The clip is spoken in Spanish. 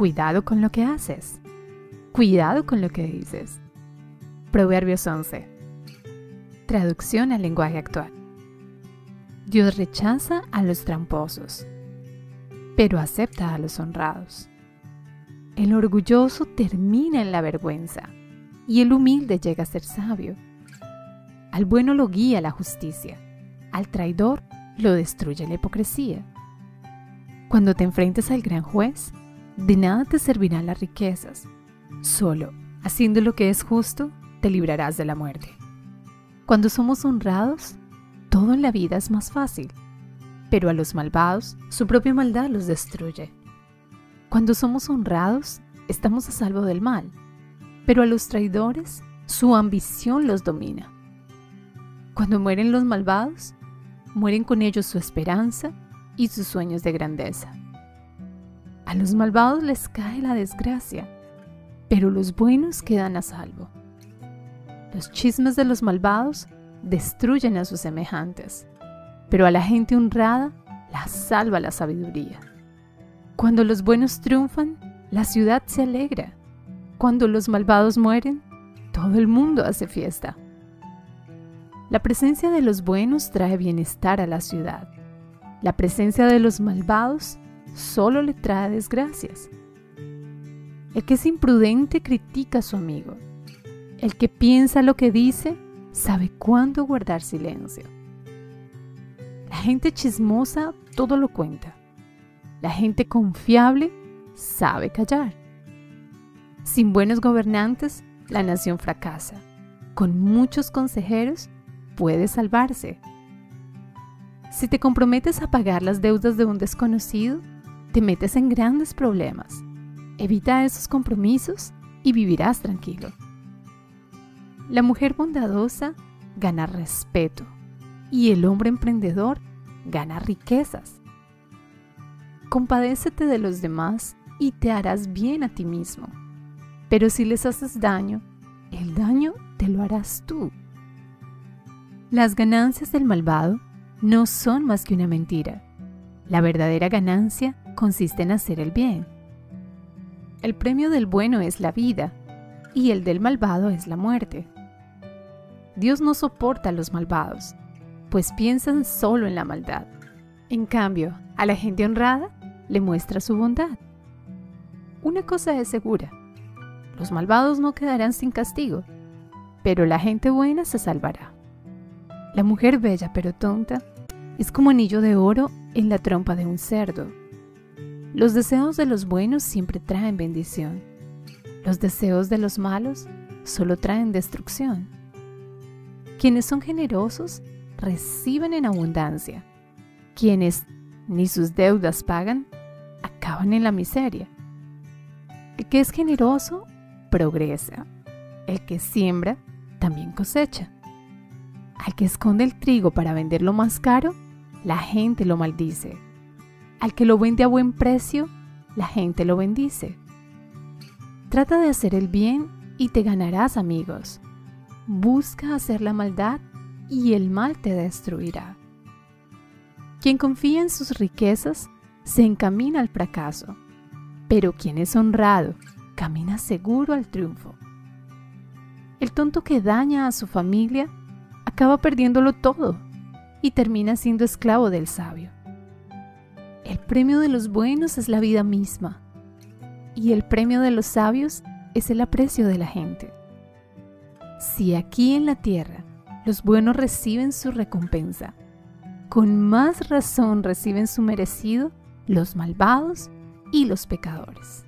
Cuidado con lo que haces. Cuidado con lo que dices. Proverbios 11. Traducción al lenguaje actual. Dios rechaza a los tramposos, pero acepta a los honrados. El orgulloso termina en la vergüenza y el humilde llega a ser sabio. Al bueno lo guía la justicia, al traidor lo destruye la hipocresía. Cuando te enfrentes al gran juez, de nada te servirán las riquezas. Solo, haciendo lo que es justo, te librarás de la muerte. Cuando somos honrados, todo en la vida es más fácil, pero a los malvados su propia maldad los destruye. Cuando somos honrados, estamos a salvo del mal, pero a los traidores su ambición los domina. Cuando mueren los malvados, mueren con ellos su esperanza y sus sueños de grandeza. A los malvados les cae la desgracia, pero los buenos quedan a salvo. Los chismes de los malvados destruyen a sus semejantes, pero a la gente honrada la salva la sabiduría. Cuando los buenos triunfan, la ciudad se alegra. Cuando los malvados mueren, todo el mundo hace fiesta. La presencia de los buenos trae bienestar a la ciudad. La presencia de los malvados solo le trae desgracias. El que es imprudente critica a su amigo. El que piensa lo que dice sabe cuándo guardar silencio. La gente chismosa todo lo cuenta. La gente confiable sabe callar. Sin buenos gobernantes, la nación fracasa. Con muchos consejeros, puede salvarse. Si te comprometes a pagar las deudas de un desconocido, te metes en grandes problemas. Evita esos compromisos y vivirás tranquilo. La mujer bondadosa gana respeto y el hombre emprendedor gana riquezas. Compadécete de los demás y te harás bien a ti mismo. Pero si les haces daño, el daño te lo harás tú. Las ganancias del malvado no son más que una mentira. La verdadera ganancia consiste en hacer el bien. El premio del bueno es la vida y el del malvado es la muerte. Dios no soporta a los malvados, pues piensan solo en la maldad. En cambio, a la gente honrada le muestra su bondad. Una cosa es segura, los malvados no quedarán sin castigo, pero la gente buena se salvará. La mujer bella pero tonta es como anillo de oro en la trompa de un cerdo. Los deseos de los buenos siempre traen bendición. Los deseos de los malos solo traen destrucción. Quienes son generosos reciben en abundancia. Quienes ni sus deudas pagan acaban en la miseria. El que es generoso progresa. El que siembra también cosecha. Al que esconde el trigo para venderlo más caro, la gente lo maldice. Al que lo vende a buen precio, la gente lo bendice. Trata de hacer el bien y te ganarás amigos. Busca hacer la maldad y el mal te destruirá. Quien confía en sus riquezas se encamina al fracaso, pero quien es honrado camina seguro al triunfo. El tonto que daña a su familia acaba perdiéndolo todo y termina siendo esclavo del sabio. El premio de los buenos es la vida misma y el premio de los sabios es el aprecio de la gente. Si aquí en la tierra los buenos reciben su recompensa, con más razón reciben su merecido los malvados y los pecadores.